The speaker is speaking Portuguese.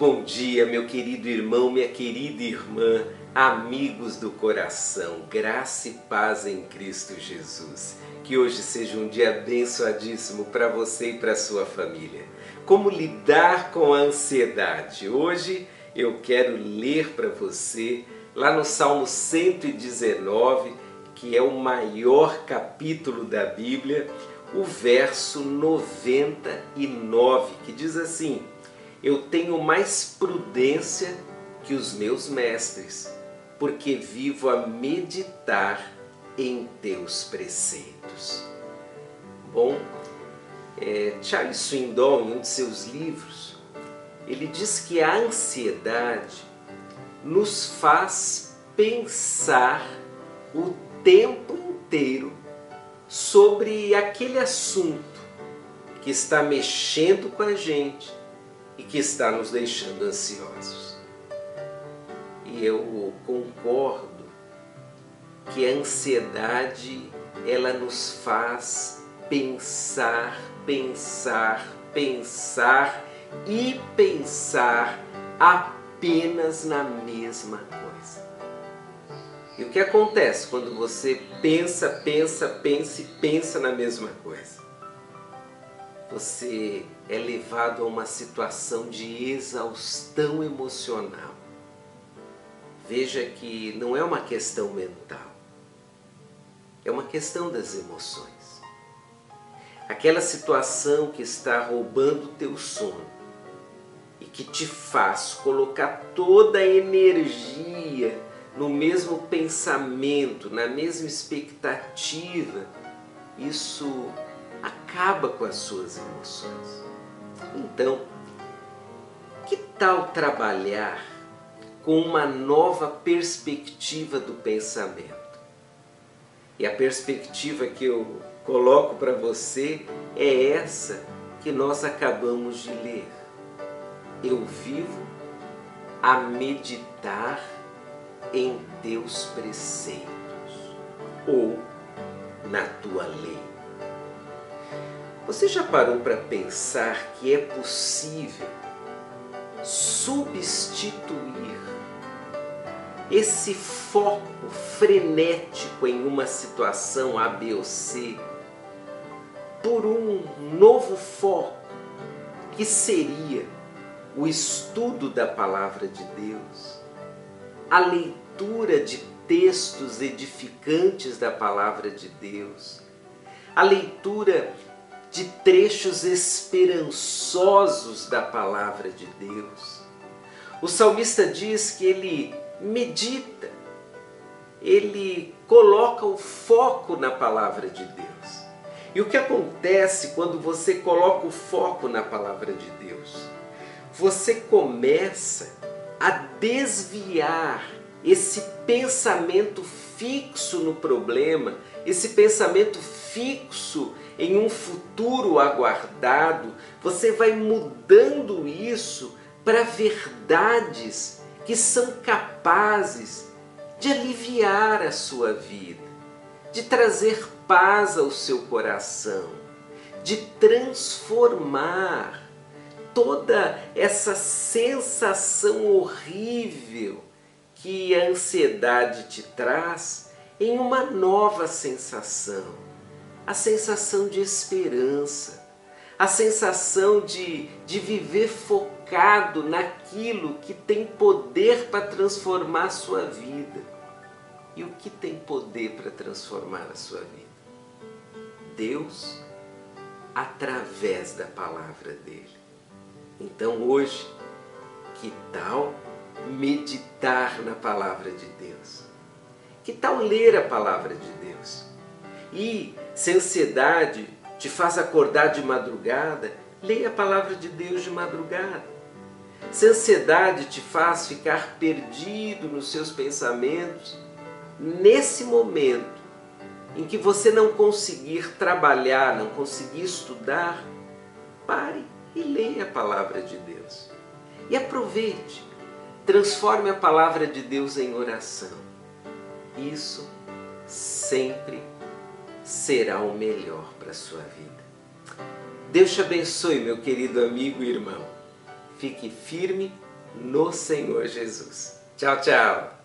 bom dia, meu querido irmão, minha querida irmã, amigos do coração, graça e paz em Cristo Jesus. Que hoje seja um dia abençoadíssimo para você e para sua família. Como lidar com a ansiedade? Hoje eu quero ler para você lá no Salmo 119, que é o maior capítulo da Bíblia, o verso 99, que diz assim: eu tenho mais prudência que os meus mestres porque vivo a meditar em teus preceitos. Bom, é, Charles Swindoll, em um de seus livros, ele diz que a ansiedade nos faz pensar o tempo inteiro sobre aquele assunto que está mexendo com a gente e que está nos deixando ansiosos eu concordo que a ansiedade ela nos faz pensar, pensar, pensar e pensar apenas na mesma coisa. E o que acontece quando você pensa, pensa, pensa e pensa na mesma coisa? Você é levado a uma situação de exaustão emocional Veja que não é uma questão mental, é uma questão das emoções. Aquela situação que está roubando o teu sono e que te faz colocar toda a energia no mesmo pensamento, na mesma expectativa, isso acaba com as suas emoções. Então, que tal trabalhar com uma nova perspectiva do pensamento. E a perspectiva que eu coloco para você é essa que nós acabamos de ler. Eu vivo a meditar em teus preceitos ou na tua lei. Você já parou para pensar que é possível substituir esse foco frenético em uma situação A, B ou C por um novo foco que seria o estudo da palavra de Deus, a leitura de textos edificantes da palavra de Deus, a leitura de trechos esperançosos da palavra de Deus. O salmista diz que ele medita, ele coloca o foco na palavra de Deus. E o que acontece quando você coloca o foco na palavra de Deus? Você começa a desviar esse pensamento fixo no problema, esse pensamento fixo em um futuro aguardado, você vai mudando isso para verdades que são capazes de aliviar a sua vida, de trazer paz ao seu coração, de transformar toda essa sensação horrível que a ansiedade te traz em uma nova sensação, a sensação de esperança, a sensação de, de viver focado naquilo que tem poder para transformar a sua vida. E o que tem poder para transformar a sua vida? Deus, através da palavra dele. Então hoje, que tal meditar na palavra de Deus? Que tal ler a palavra de Deus? E se ansiedade te faz acordar de madrugada, leia a palavra de Deus de madrugada. Se a ansiedade te faz ficar perdido nos seus pensamentos, nesse momento em que você não conseguir trabalhar, não conseguir estudar, pare e leia a palavra de Deus. E aproveite, transforme a palavra de Deus em oração. Isso sempre será o melhor para a sua vida. Deus te abençoe, meu querido amigo e irmão. Fique firme no Senhor Jesus. Tchau, tchau.